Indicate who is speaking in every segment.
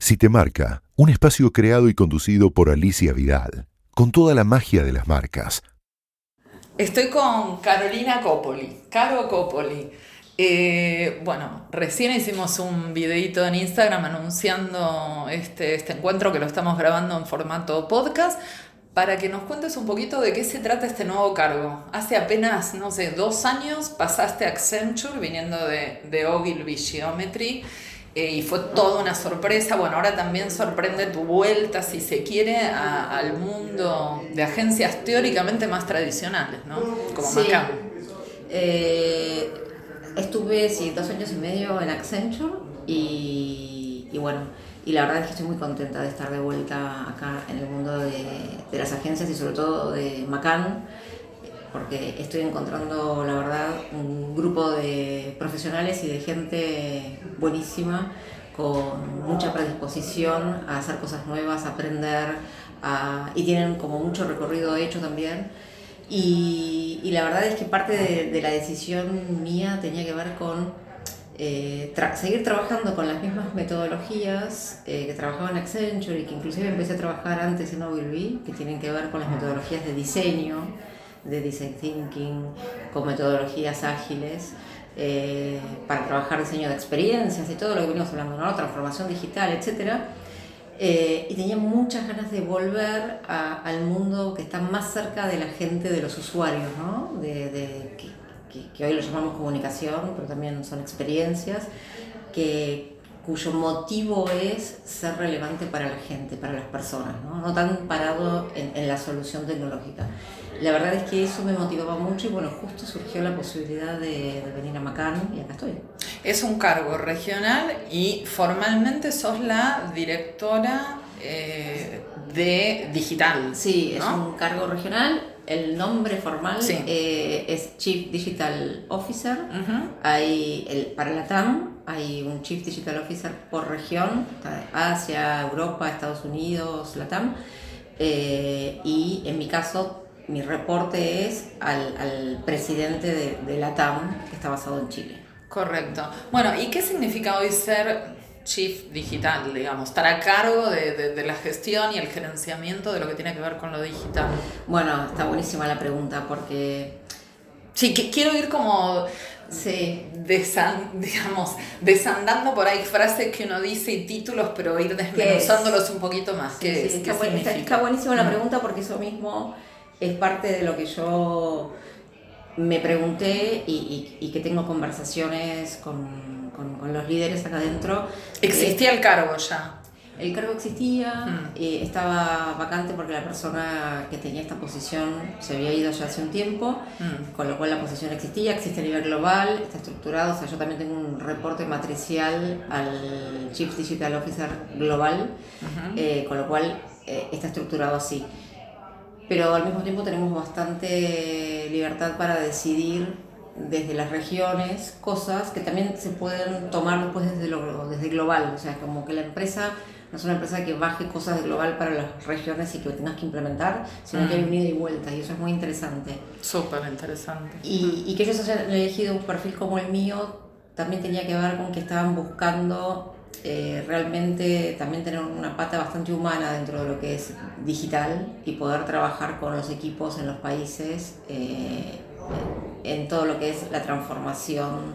Speaker 1: Si te marca, un espacio creado y conducido por Alicia Vidal, con toda la magia de las marcas.
Speaker 2: Estoy con Carolina Copoli, Caro Copoli. Eh, bueno, recién hicimos un videito en Instagram anunciando este, este encuentro que lo estamos grabando en formato podcast para que nos cuentes un poquito de qué se trata este nuevo cargo. Hace apenas, no sé, dos años pasaste a Accenture viniendo de, de Ogilvy Geometry eh, y fue toda una sorpresa. Bueno, ahora también sorprende tu vuelta, si se quiere, al mundo de agencias teóricamente más tradicionales, ¿no? Como
Speaker 3: sí. Eh, estuve, sí, dos años y medio en Accenture y, y, bueno, y la verdad es que estoy muy contenta de estar de vuelta acá en el mundo de, de las agencias y sobre todo de Macan porque estoy encontrando, la verdad, un grupo de profesionales y de gente buenísima, con mucha predisposición a hacer cosas nuevas, a aprender, y tienen como mucho recorrido hecho también. Y, la verdad es que parte de, la decisión mía tenía que ver con eh, seguir trabajando con las mismas metodologías eh, que trabajaba en Accenture y que inclusive empecé a trabajar antes en Ogilvy, que tienen que ver con las metodologías de diseño, de design thinking, con metodologías ágiles, eh, para trabajar diseño de experiencias y todo lo que venimos hablando, ¿no? transformación digital, etc. Eh, y tenía muchas ganas de volver al mundo que está más cerca de la gente, de los usuarios, ¿no? de, que, que, hoy lo llamamos comunicación, pero también son experiencias, que, cuyo motivo es ser relevante para la gente, para las personas, no, no tan parado en, en, la solución tecnológica. La verdad es que eso me motivaba mucho y bueno, justo surgió la posibilidad de, de venir a Macan y acá estoy.
Speaker 2: Es un cargo regional y formalmente sos la directora eh, de digital.
Speaker 3: Sí, es un cargo regional. El nombre formal eh, es Chief Digital Officer. hay el, para la TAM hay un Chief Digital Officer por región, Asia, Europa, Estados Unidos, la TAM. Eh, y en mi caso, mi reporte es al, al presidente de, de la TAM, que está basado en Chile.
Speaker 2: Correcto. Bueno, ¿y qué significa hoy ser chief digital, digamos, estar a cargo de, de, la gestión y el gerenciamiento de lo que tiene que ver con lo digital?
Speaker 3: Bueno, está buenísima la pregunta porque...
Speaker 2: Sí, que, quiero ir como... Sí. Desan, digamos, desandando por ahí frases que uno dice y títulos, pero ir desmenuzándolos un poquito más.
Speaker 3: Sí, sí, está, está, está, buenísima la pregunta porque eso mismo es parte de lo que yo me pregunté y, y, y que tengo conversaciones con, con, con, los líderes acá adentro.
Speaker 2: ¿Existía el cargo ya?
Speaker 3: El cargo existía, mm. eh, estaba vacante porque la persona que tenía esta posición se había ido ya hace un tiempo, mm. con lo cual la posición existía, existe a nivel global, está estructurado, o sea, yo también tengo un reporte matricial al Chief Digital Officer global, uh -huh. eh, con lo cual eh, está estructurado así pero al mismo tiempo tenemos bastante libertad para decidir desde las regiones cosas que también se pueden tomar después desde, lo, desde global, o sea, como que la empresa no es una empresa que baje cosas de global para las regiones y que tengas que implementar, sino mm. que hay un ida y vuelta y eso es muy interesante.
Speaker 2: Súper interesante.
Speaker 3: Y, y que ellos hayan elegido un perfil como el mío también tenía que ver con que estaban buscando eh, realmente también tener una pata bastante humana dentro de lo que es digital y poder trabajar con los equipos en los países eh, en todo lo que es la transformación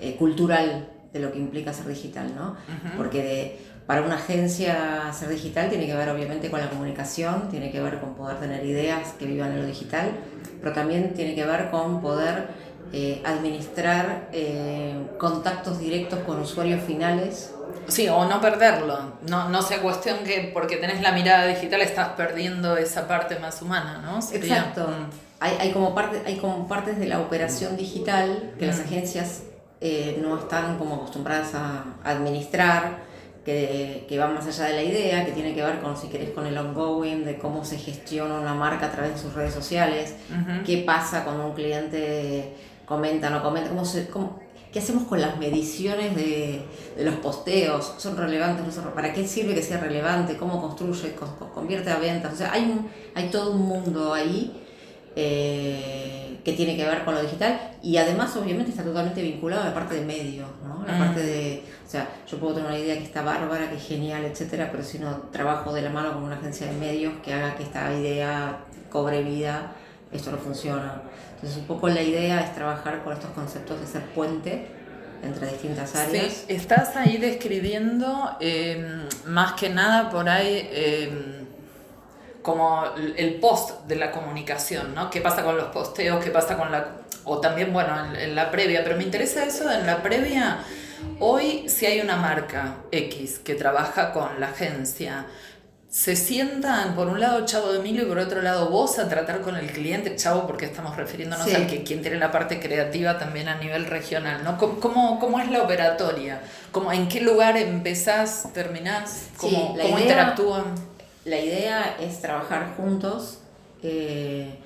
Speaker 3: eh, cultural de lo que implica ser digital, ¿no? Uh -huh. Porque de, para una agencia ser digital tiene que ver obviamente con la comunicación, tiene que ver con poder tener ideas que vivan en lo digital, pero también tiene que ver con poder eh, administrar eh, contactos directos con usuarios finales
Speaker 2: Sí, o no perderlo. No, no sea cuestión que porque tenés la mirada digital estás perdiendo esa parte más humana, ¿no?
Speaker 3: Sería, Exacto. Mm. Hay, hay, como parte, hay como partes de la operación digital que mm. las agencias eh, no están como acostumbradas a administrar, que, que van más allá de la idea, que tiene que ver con, si querés, con el ongoing, de cómo se gestiona una marca a través de sus redes sociales, uh -huh. qué pasa cuando un cliente comenta, no comenta, cómo se... Cómo, ¿Qué hacemos con las mediciones de, de, los posteos? ¿Son relevantes? ¿No son, ¿Para qué sirve que sea relevante? ¿Cómo construye? ¿Convierte a ventas? O sea, hay, un, hay todo un mundo ahí eh, que tiene que ver con lo digital y además obviamente está totalmente vinculado a la parte de medios, ¿no? La
Speaker 2: Mm.
Speaker 3: parte de, o sea, yo puedo tener una idea que está bárbara, que es genial, etcétera, pero si no trabajo de la mano con una agencia de medios que haga que esta idea cobre vida, esto no funciona. Entonces un poco la idea es trabajar con estos conceptos de ser puente entre distintas áreas.
Speaker 2: Sí, estás ahí describiendo eh, más que nada por ahí eh, como el post de la comunicación, ¿no? ¿Qué pasa con los posteos? ¿Qué pasa con la... o también, bueno, en, en la previa, pero me interesa eso en la previa. Hoy, si hay una marca X que trabaja con la agencia, se sientan por un lado Chavo de Emilio y por otro lado vos a tratar con el cliente, Chavo, porque estamos refiriéndonos
Speaker 3: Sí.
Speaker 2: al que quien tiene la parte creativa también a nivel regional, ¿no? ¿Cómo, cómo, cómo es la operatoria? ¿Cómo, ¿En qué lugar empezás, terminás? ¿Cómo,
Speaker 3: la
Speaker 2: cómo
Speaker 3: idea-
Speaker 2: interactúan?
Speaker 3: La idea es trabajar juntos. eh,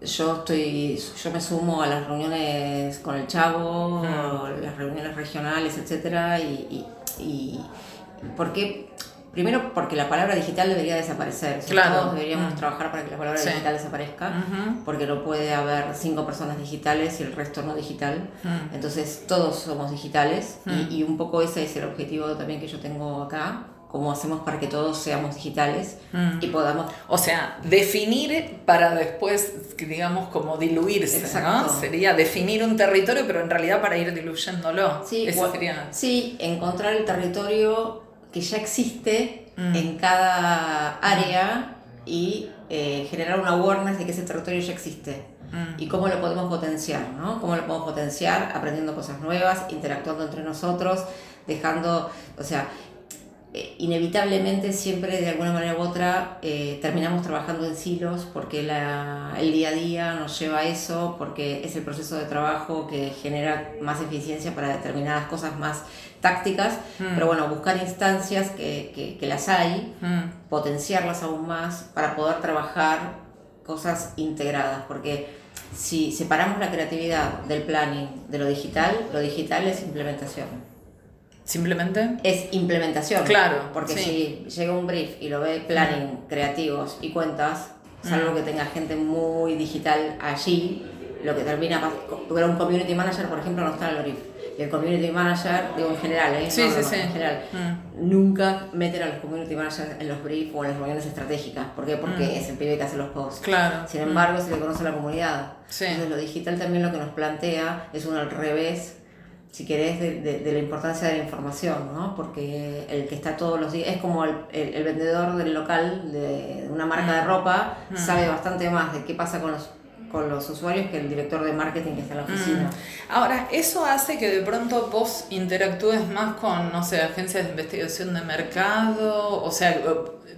Speaker 3: yo estoy, yo me sumo a las reuniones con el Chavo,
Speaker 2: Mm.
Speaker 3: las reuniones regionales, etcétera, y, y, y porque primero porque la palabra digital debería desaparecer.
Speaker 2: Claro.
Speaker 3: Todos deberíamos
Speaker 2: Mm.
Speaker 3: trabajar para que la palabra
Speaker 2: Sí.
Speaker 3: digital desaparezca,
Speaker 2: Ujú.
Speaker 3: porque no puede haber cinco personas digitales y el resto no digital.
Speaker 2: Mm.
Speaker 3: Entonces todos somos digitales
Speaker 2: Mm.
Speaker 3: y, y un poco ese es el objetivo también que yo tengo acá, cómo hacemos para que todos seamos digitales
Speaker 2: Mm.
Speaker 3: y podamos...
Speaker 2: O sea, definir para después, digamos, como diluirse, ¿no?
Speaker 3: Exacto.
Speaker 2: Sería definir un territorio, pero en realidad para ir diluyéndolo.
Speaker 3: Sí, gua-
Speaker 2: sería...
Speaker 3: sí, encontrar el territorio que ya existe
Speaker 2: Mm.
Speaker 3: en cada área y eh, generar una awareness de que ese territorio ya existe.
Speaker 2: Mm.
Speaker 3: y cómo lo podemos potenciar, ¿no? Cómo lo podemos potenciar aprendiendo cosas nuevas, interactuando entre nosotros, dejando, o sea, eh, inevitablemente siempre de alguna manera u otra eh, terminamos trabajando en silos porque la, el día a día nos lleva a eso, porque es el proceso de trabajo que genera más eficiencia para determinadas cosas más tácticas,
Speaker 2: Mm.
Speaker 3: pero bueno, buscar instancias que, que- que las hay,
Speaker 2: Mm.
Speaker 3: potenciarlas aún más para poder trabajar cosas integradas, porque si separamos la creatividad del planning de lo digital, lo digital es implementación.
Speaker 2: Simplemente...
Speaker 3: Es implementación.
Speaker 2: Claro,
Speaker 3: Porque
Speaker 2: sí.
Speaker 3: si llega un brief y lo ve planning, creativos y cuentas, salvo
Speaker 2: Mm.
Speaker 3: que tenga gente muy digital allí, lo que termina pas- porque un community manager, por ejemplo, no está en el brief. Y el community manager, digo en general, ¿eh?
Speaker 2: Sí,
Speaker 3: No,
Speaker 2: sí,
Speaker 3: no,
Speaker 2: sí.
Speaker 3: en general,
Speaker 2: Mm.
Speaker 3: nunca meten a los community managers en los briefs o en las reuniones estratégicas. ¿Por qué? Porque
Speaker 2: Mm.
Speaker 3: es el pibe que hace los posts.
Speaker 2: Claro.
Speaker 3: Sin embargo, se le conoce a la comunidad.
Speaker 2: Sí.
Speaker 3: Entonces, lo digital también lo que nos plantea es un al revés, si querés, de, de- de la importancia de la información, ¿no? Porque el que está todos los días, es como el, el- el vendedor del local de, una marca de ropa,
Speaker 2: Mm.
Speaker 3: sabe bastante más de qué pasa con los, con los usuarios que el director de marketing que está en la oficina.
Speaker 2: Mm. Ahora, eso hace que de pronto vos interactúes más con, no sé, agencias de investigación de mercado, o sea,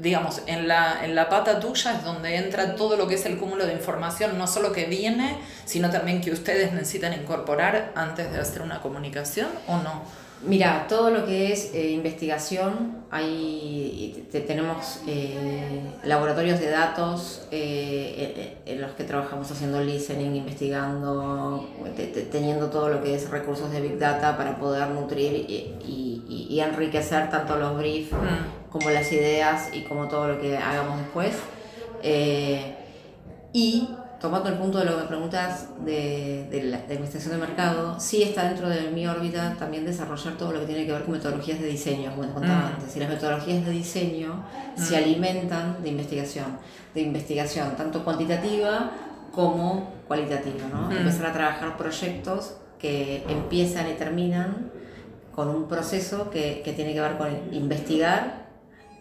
Speaker 2: digamos, en la, en la pata tuya es donde entra todo lo que es el cúmulo de información, no solo que viene, sino también que ustedes necesitan incorporar antes de hacer una comunicación, ¿o no?
Speaker 3: Mira, todo lo que es eh, investigación, hay, te- tenemos eh, laboratorios de datos eh, en, en los que trabajamos haciendo listening, investigando, te- te- teniendo todo lo que es recursos de Big Data para poder nutrir y, y- y enriquecer tanto los briefs
Speaker 2: Mm.
Speaker 3: Como las ideas y como todo lo que hagamos después. Eh, y tomando el punto de lo que me preguntas de, de la de investigación de mercado, sí está dentro de mi órbita también desarrollar todo lo que tiene que ver con metodologías de diseño, como te contaba
Speaker 2: Mm.
Speaker 3: antes. Y las metodologías de diseño se alimentan de investigación, de investigación tanto cuantitativa como cualitativa. ¿no?
Speaker 2: Mm.
Speaker 3: Empezar a trabajar proyectos que empiezan y terminan con un proceso que, que tiene que ver con investigar,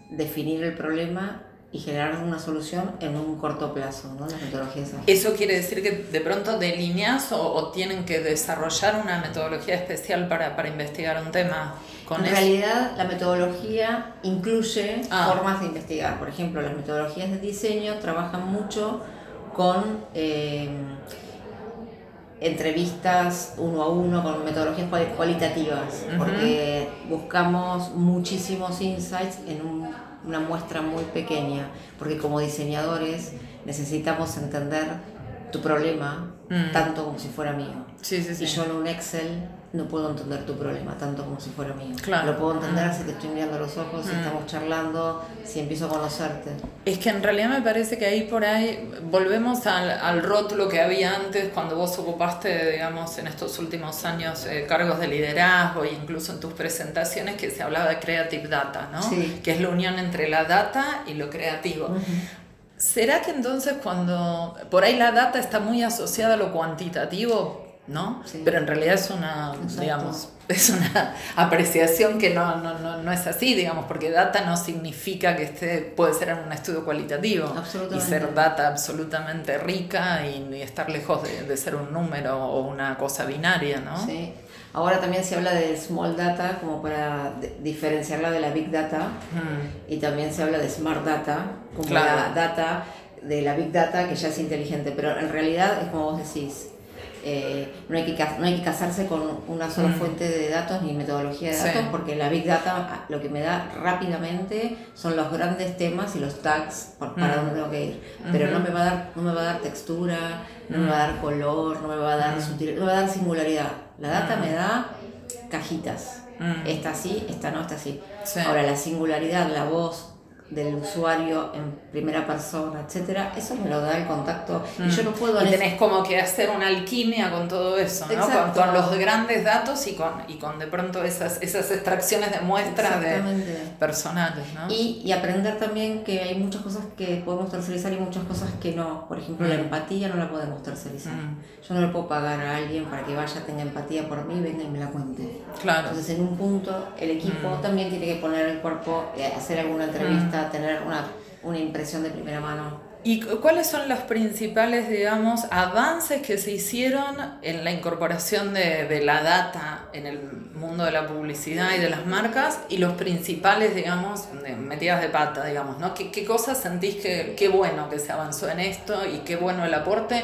Speaker 3: definir el problema y generar una solución en un corto plazo, ¿no? Las metodologías ágiles.
Speaker 2: ¿Eso quiere decir que de pronto delineas o, o tienen que desarrollar una metodología especial para, para investigar un tema con
Speaker 3: En
Speaker 2: eso?
Speaker 3: realidad, la metodología incluye
Speaker 2: Ah.
Speaker 3: formas de investigar. Por ejemplo, las metodologías de diseño trabajan mucho con eh, entrevistas uno a uno, con metodologías cual- cualitativas, porque buscamos muchísimos insights en un- una muestra muy pequeña, porque como diseñadores necesitamos entender tu problema
Speaker 2: Mm.
Speaker 3: tanto como si fuera mío.
Speaker 2: Sí, sí, sí.
Speaker 3: Y yo en un Excel no puedo entender tu problema tanto como si fuera mío.
Speaker 2: Claro.
Speaker 3: Lo puedo entender si te estoy mirando a los ojos, si
Speaker 2: Mm.
Speaker 3: estamos charlando, si empiezo a conocerte.
Speaker 2: Es que en realidad me parece que ahí por ahí volvemos al, al rótulo que había antes cuando vos ocupaste, digamos, en estos últimos años eh, cargos de liderazgo e incluso en tus presentaciones que se hablaba de creative data, ¿no?
Speaker 3: Sí.
Speaker 2: Que es la unión entre la data y lo creativo. ¿Será que entonces cuando por ahí la data está muy asociada a lo cuantitativo, ¿no?
Speaker 3: Sí.
Speaker 2: Pero en realidad es una,
Speaker 3: Exacto.
Speaker 2: digamos, es una apreciación que no, no, no, no es así, digamos, porque data no significa que esté, puede ser en un estudio cualitativo y ser data absolutamente rica y, y estar lejos de, de ser un número o una cosa binaria, ¿no?
Speaker 3: Sí. Ahora también se habla de small data como para diferenciarla de la big data
Speaker 2: Mm,
Speaker 3: y también se habla de smart data como
Speaker 2: Claro.
Speaker 3: la data de la big data que ya es inteligente, pero en realidad es como vos decís. eh, no, hay que, no hay que casarse con una sola
Speaker 2: Mm.
Speaker 3: fuente de datos ni metodología de
Speaker 2: Sí.
Speaker 3: datos porque la Big Data lo que me da rápidamente son los grandes temas y los tags por- para
Speaker 2: Mm.
Speaker 3: dónde tengo que ir. Pero no, me va a dar, no me va a dar textura, no me va a dar color, no me va a dar,
Speaker 2: Mm.
Speaker 3: sutil- no me va a dar singularidad. La data
Speaker 2: Mm.
Speaker 3: me da cajitas.
Speaker 2: Mm.
Speaker 3: Esta sí, esta no, esta sí.
Speaker 2: Sí.
Speaker 3: Ahora, la singularidad, la voz del usuario en primera persona, etcétera, eso me lo da el contacto. Y yo no puedo...
Speaker 2: Mm. Y
Speaker 3: en
Speaker 2: tenés como que hacer una alquimia con todo eso, ¿no? Con, con los grandes datos y con, y con de pronto esas, esas extracciones de muestras de personales, ¿no?
Speaker 3: Y, y aprender también que hay muchas cosas que podemos tercerizar y muchas cosas que no. Por ejemplo, la
Speaker 2: Mm.
Speaker 3: empatía no la podemos tercerizar.
Speaker 2: Mm.
Speaker 3: Yo no le puedo pagar a alguien para que vaya, tenga empatía por mí, venga y me la cuente.
Speaker 2: Claro.
Speaker 3: Entonces, en un punto, el equipo
Speaker 2: Mm.
Speaker 3: también tiene que poner el cuerpo, eh, hacer alguna entrevista, tener una, una impresión de primera mano.
Speaker 2: ¿Y cu- cuáles son los principales, digamos, avances que se hicieron en la incorporación de, de la data en el mundo de la publicidad y de las marcas y los principales, digamos, metidas de pata, digamos, ¿no? ¿Qué, qué cosas sentís que qué bueno que se avanzó en esto y qué bueno el aporte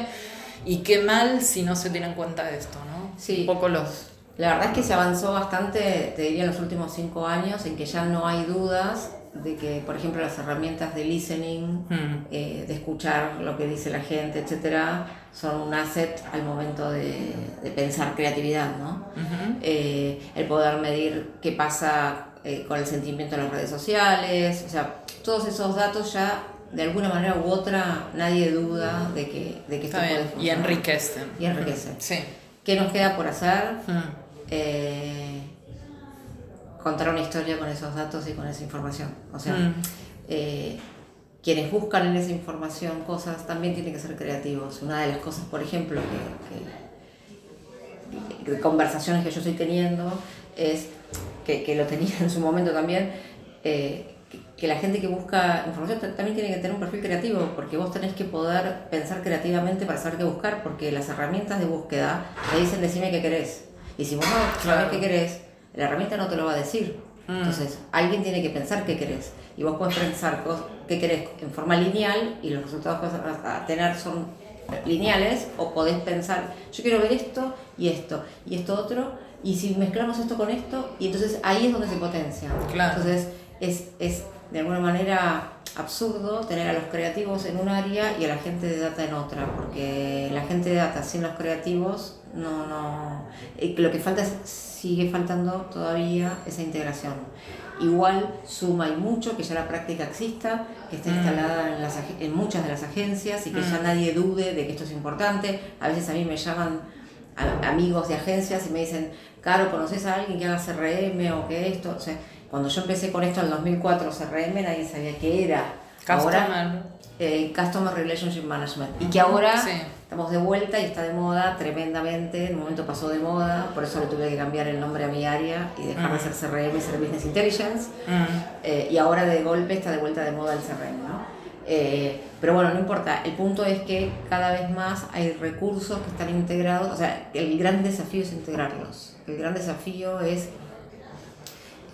Speaker 2: y qué mal si no se tiene en cuenta esto, ¿no?
Speaker 3: Sí.
Speaker 2: Un poco los...
Speaker 3: La verdad es que se avanzó bastante, te diría, en los últimos cinco años, en que ya no hay dudas de que, por ejemplo, las herramientas de listening,
Speaker 2: Mm.
Speaker 3: eh, de escuchar lo que dice la gente, etcétera, son un asset al momento de, de pensar creatividad, ¿no? Eh, el poder medir qué pasa eh, con el sentimiento en las redes sociales, o sea, todos esos datos ya, de alguna manera u otra, nadie duda de que, de que esto puede.
Speaker 2: Y enriquecen.
Speaker 3: Y enriquecen.
Speaker 2: Sí.
Speaker 3: ¿Qué nos queda por hacer?
Speaker 2: Mm.
Speaker 3: eh, contar una historia con esos datos y con esa información. O sea,
Speaker 2: Mm.
Speaker 3: eh, quienes buscan en esa información cosas también tienen que ser creativos. Una de las cosas, por ejemplo, que, conversaciones que yo estoy teniendo es que, que lo tenía en su momento también. eh, que- la gente que busca información ta- también tiene que tener un perfil creativo, porque vos tenés que poder pensar creativamente para saber qué buscar, porque las herramientas de búsqueda te dicen decime qué querés. Y si vos no sabés
Speaker 2: Claro.
Speaker 3: qué querés, la herramienta no te lo va a decir.
Speaker 2: Mm.
Speaker 3: Entonces, alguien tiene que pensar qué querés. Y vos podés pensar qué querés en forma lineal y los resultados que vas a a tener son lineales, o podés pensar, yo quiero ver esto y esto y esto otro, y si mezclamos esto con esto, y entonces ahí es donde se potencia.
Speaker 2: Claro.
Speaker 3: Entonces, es, es de alguna manera absurdo tener a los creativos en un área y a la gente de data en otra, porque la gente de data sin los creativos no, no, eh, lo que falta es, sigue faltando todavía esa integración. Igual suma y mucho que ya la práctica exista, que está
Speaker 2: Mm.
Speaker 3: instalada en, las, en muchas de las agencias y que ya
Speaker 2: Mm.
Speaker 3: nadie dude de que esto es importante. A veces a mí me llaman amigos de agencias y me dicen, Caro, ¿conoces a alguien que haga CRM o que esto? O sea, cuando yo empecé con esto en el 2004, CRM, nadie sabía qué era. Ahora,
Speaker 2: Customer.
Speaker 3: eh, Customer Relationship Management. Y que ahora
Speaker 2: Sí.
Speaker 3: estamos de vuelta y está de moda tremendamente. En un momento pasó de moda, por eso le tuve que cambiar el nombre a mi área y dejar de
Speaker 2: Mm.
Speaker 3: ser CRM y ser Business Intelligence.
Speaker 2: Mm.
Speaker 3: Eh, y ahora de golpe está de vuelta de moda el CRM, ¿no? Eh, pero bueno, no importa. El punto es que cada vez más hay recursos que están integrados. O sea, el gran desafío es integrarlos. El gran desafío es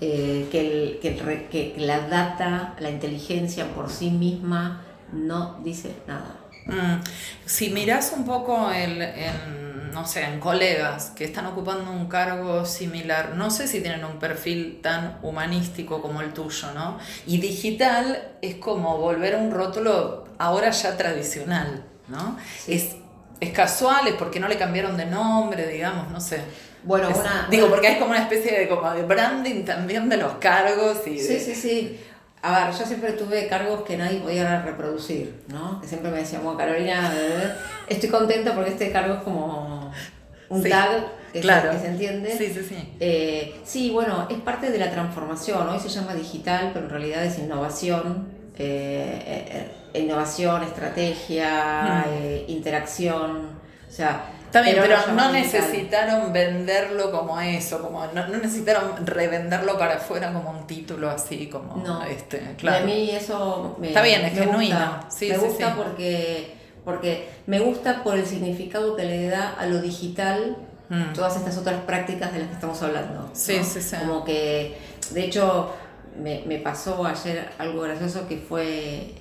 Speaker 3: eh, que, el- que el que la data, la inteligencia por sí misma no dice nada.
Speaker 2: Mm. Si mirás un poco el, en, no sé, en colegas que están ocupando un cargo similar, no sé si tienen un perfil tan humanístico como el tuyo, ¿no? Y digital es como volver a un rótulo ahora ya tradicional, ¿no? Es, es casual, es porque no le cambiaron de nombre, digamos, no sé.
Speaker 3: Bueno,
Speaker 2: Es-
Speaker 3: una.
Speaker 2: digo, porque hay como una especie de, como de branding también de los cargos y
Speaker 3: Sí,
Speaker 2: de-
Speaker 3: sí, sí. A ver, yo siempre tuve cargos que nadie podía reproducir, ¿no? Que siempre me decían, bueno, Carolina, estoy contenta porque este cargo es como un
Speaker 2: Sí,
Speaker 3: tag que,
Speaker 2: claro.
Speaker 3: se, que se entiende.
Speaker 2: Sí, sí, sí.
Speaker 3: Eh, sí, bueno, es parte de la transformación. Hoy se llama digital, pero en realidad es innovación. eh, eh, eh, innovación, estrategia,
Speaker 2: Mm.
Speaker 3: eh, interacción. O sea,
Speaker 2: Está bien, pero no necesitaron venderlo como eso, como no, no necesitaron revenderlo para afuera como un título así, como
Speaker 3: No.
Speaker 2: este,
Speaker 3: Y
Speaker 2: claro.
Speaker 3: a mí eso me,
Speaker 2: Está bien, es
Speaker 3: me
Speaker 2: genuino.
Speaker 3: Gusta.
Speaker 2: Sí,
Speaker 3: me
Speaker 2: sí,
Speaker 3: gusta
Speaker 2: sí.
Speaker 3: porque porque me gusta por el significado que le da a lo digital
Speaker 2: Mm.
Speaker 3: todas estas otras prácticas de las que estamos hablando.
Speaker 2: Sí,
Speaker 3: ¿no?
Speaker 2: sí, sí.
Speaker 3: Como que, de hecho, me, me pasó ayer algo gracioso que fue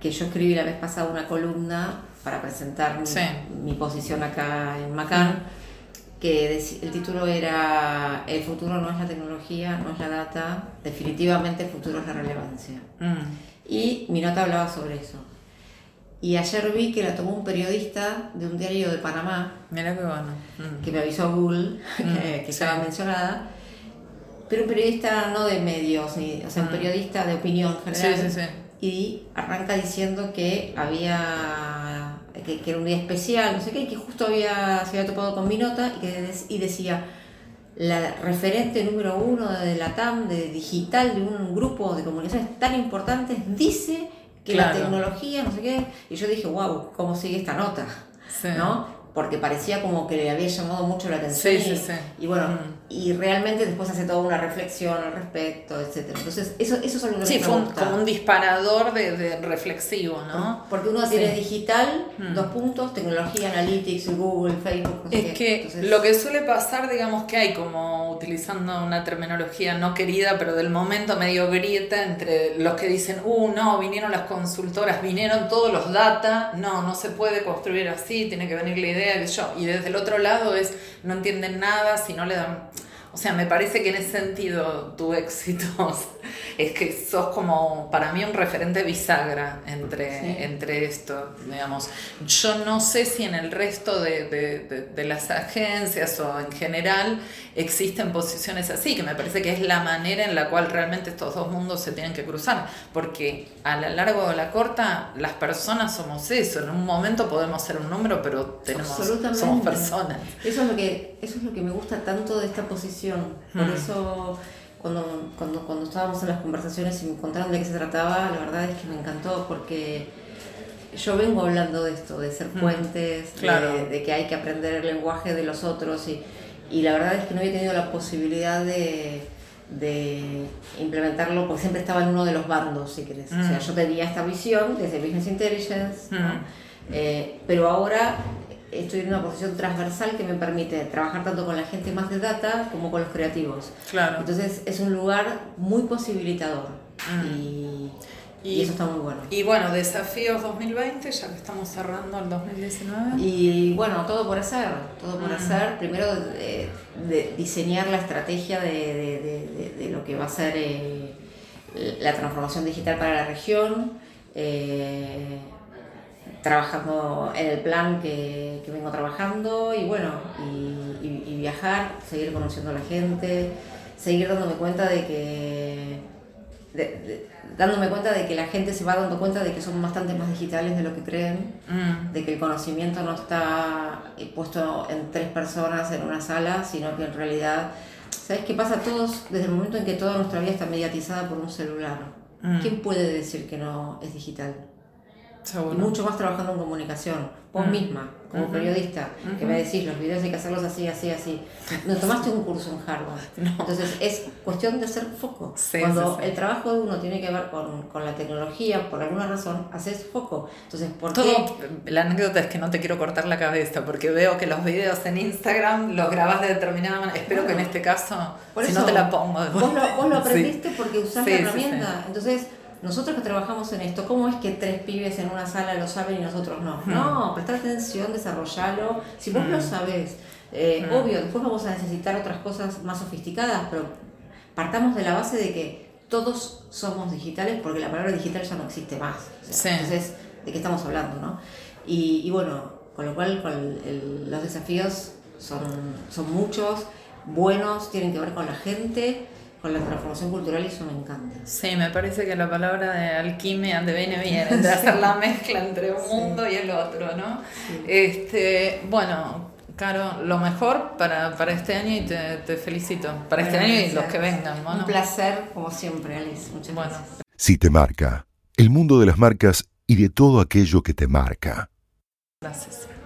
Speaker 3: que yo escribí la vez pasada una columna para presentar mi,
Speaker 2: Sí.
Speaker 3: mi posición acá en Macán, que el título era El futuro no es la tecnología, no es la data, definitivamente el futuro es la relevancia.
Speaker 2: Mm.
Speaker 3: Y mi nota hablaba sobre eso. Y ayer vi que la tomó un periodista de un diario de Panamá,
Speaker 2: Mira qué bueno. Mm.
Speaker 3: que me avisó Google, que,
Speaker 2: Mm,
Speaker 3: que
Speaker 2: sí.
Speaker 3: estaba mencionada, pero un periodista no de medios, ni- o sea, un
Speaker 2: Mm.
Speaker 3: periodista de opinión general.
Speaker 2: Sí, sí, sí.
Speaker 3: Y arranca diciendo que había, que, que era un día especial, no sé qué, y que justo había, se había topado con mi nota y, que y decía, la referente número uno de la TAM, de digital, de un grupo de comunicaciones tan importantes, dice que la tecnología, no sé qué, y yo dije, wow, ¿cómo sigue esta nota?
Speaker 2: Sí.
Speaker 3: ¿no? Porque parecía como que le había llamado mucho la atención.
Speaker 2: Sí,
Speaker 3: y,
Speaker 2: sí, sí.
Speaker 3: y bueno,
Speaker 2: Mm.
Speaker 3: y realmente después hace toda una reflexión al respecto, etcétera. Entonces, eso, eso es algo que
Speaker 2: Sí,
Speaker 3: me
Speaker 2: fue un-
Speaker 3: gusta.
Speaker 2: como un disparador de, de reflexivo, ¿no?
Speaker 3: Porque uno tiene digital,
Speaker 2: Mm.
Speaker 3: dos puntos, tecnología, analytics, Google, Facebook, no sé
Speaker 2: Es
Speaker 3: qué.
Speaker 2: que
Speaker 3: Entonces,
Speaker 2: lo que suele pasar, digamos que hay como utilizando una terminología no querida, pero del momento medio grieta entre los que dicen, uh, no, vinieron las consultoras, vinieron todos los data, no, no se puede construir así, tiene que venir la idea, que yo. Y desde el otro lado es, no entienden nada, si no le dan... O sea, me parece que en ese sentido tu éxito es que sos como para mí un referente bisagra entre,
Speaker 3: Sí.
Speaker 2: entre esto, digamos. Yo no sé si en el resto de, de- de- de las agencias o en general existen posiciones así, que me parece que es la manera en la cual realmente estos dos mundos se tienen que cruzar, porque a la larga o a la corta las personas somos eso, en un momento podemos ser un número, pero tenemos, somos personas.
Speaker 3: Eso es lo que eso es lo que me gusta tanto de esta posición. Por
Speaker 2: Mm.
Speaker 3: eso cuando, cuando, cuando estábamos en las conversaciones y me contaron de qué se trataba, la verdad es que me encantó porque yo vengo hablando de esto, de ser
Speaker 2: Mm.
Speaker 3: puentes, de-
Speaker 2: Claro.
Speaker 3: de, que hay que aprender el lenguaje de los otros y, y la verdad es que no había tenido la posibilidad de, de implementarlo porque siempre estaba en uno de los bandos, si querés. O sea,
Speaker 2: Mm.
Speaker 3: yo tenía esta visión desde Business Intelligence, ¿no?
Speaker 2: Mm.
Speaker 3: Eh, pero ahora estoy en una posición transversal que me permite trabajar tanto con la gente más de data como con los creativos.
Speaker 2: Claro.
Speaker 3: Entonces es un lugar muy posibilitador
Speaker 2: Mm.
Speaker 3: y,
Speaker 2: Y-
Speaker 3: y eso está muy bueno.
Speaker 2: Y bueno, desafíos 2020, ya que estamos cerrando el 2019.
Speaker 3: Y bueno, todo por hacer, todo por
Speaker 2: Mm.
Speaker 3: hacer. Primero eh, de diseñar la estrategia de, de- de- de- de lo que va a ser eh, la transformación digital para la región, eh, trabajando en el plan que, que vengo trabajando y bueno, y, y- y viajar, seguir conociendo a la gente, seguir dándome cuenta de que de- de- dándome cuenta de que la gente se va dando cuenta de que somos bastante más digitales de lo que creen
Speaker 2: Mm.
Speaker 3: de que el conocimiento no está eh, puesto en tres personas en una sala, sino que en realidad, ¿sabes qué pasa? Todos, desde el momento en que toda nuestra vida está mediatizada por un celular,
Speaker 2: Mm.
Speaker 3: ¿quién puede decir que no es digital?
Speaker 2: Seguro.
Speaker 3: Mucho más trabajando en comunicación, vos
Speaker 2: Mm.
Speaker 3: misma, como
Speaker 2: Ujú.
Speaker 3: periodista, que
Speaker 2: Ujú.
Speaker 3: me decís, los videos hay que hacerlos así, así, así. No tomaste un curso en Harvard.
Speaker 2: No.
Speaker 3: Entonces es cuestión de hacer foco.
Speaker 2: Sí,
Speaker 3: Cuando
Speaker 2: sí, sí.
Speaker 3: el trabajo de uno tiene que ver con, con la tecnología, por alguna razón, haces foco. Entonces, ¿por qué?
Speaker 2: Todo, la anécdota es que no te quiero cortar la cabeza porque veo que los videos en Instagram los grabas de determinada manera. Espero que en este caso,
Speaker 3: Por
Speaker 2: si
Speaker 3: eso,
Speaker 2: no te la pongo.
Speaker 3: Vos lo, vos lo aprendiste porque usás la herramienta. Entonces, nosotros que trabajamos en esto, ¿cómo es que tres pibes en una sala lo saben y nosotros no?
Speaker 2: Hmm.
Speaker 3: No, prestar atención, desarrollarlo. Si vos
Speaker 2: Hmm.
Speaker 3: lo sabés, eh,
Speaker 2: Hmm.
Speaker 3: obvio, después vamos a necesitar otras cosas más sofisticadas, pero partamos de la base de que todos somos digitales porque la palabra digital ya no existe más. O sea,
Speaker 2: Sí.
Speaker 3: Entonces, ¿de qué estamos hablando, no? Y, y bueno, Con lo cual con el- los desafíos son, son muchos, buenos, tienen que ver con la gente, con la transformación cultural y eso me encanta.
Speaker 2: Sí, me parece que la palabra de alquimia te viene bien, de hacer la mezcla entre un mundo y el otro, ¿no? Este, bueno, Caro, lo mejor para, para este año y te, te felicito. Para este
Speaker 3: Bueno,
Speaker 2: año y los
Speaker 3: gracias.
Speaker 2: que vengan, ¿no?
Speaker 3: Un placer, como siempre, Alice. Muchas
Speaker 2: Bueno.
Speaker 3: gracias.
Speaker 1: Si te marca, el mundo de las marcas y de todo aquello que te marca.
Speaker 2: Gracias.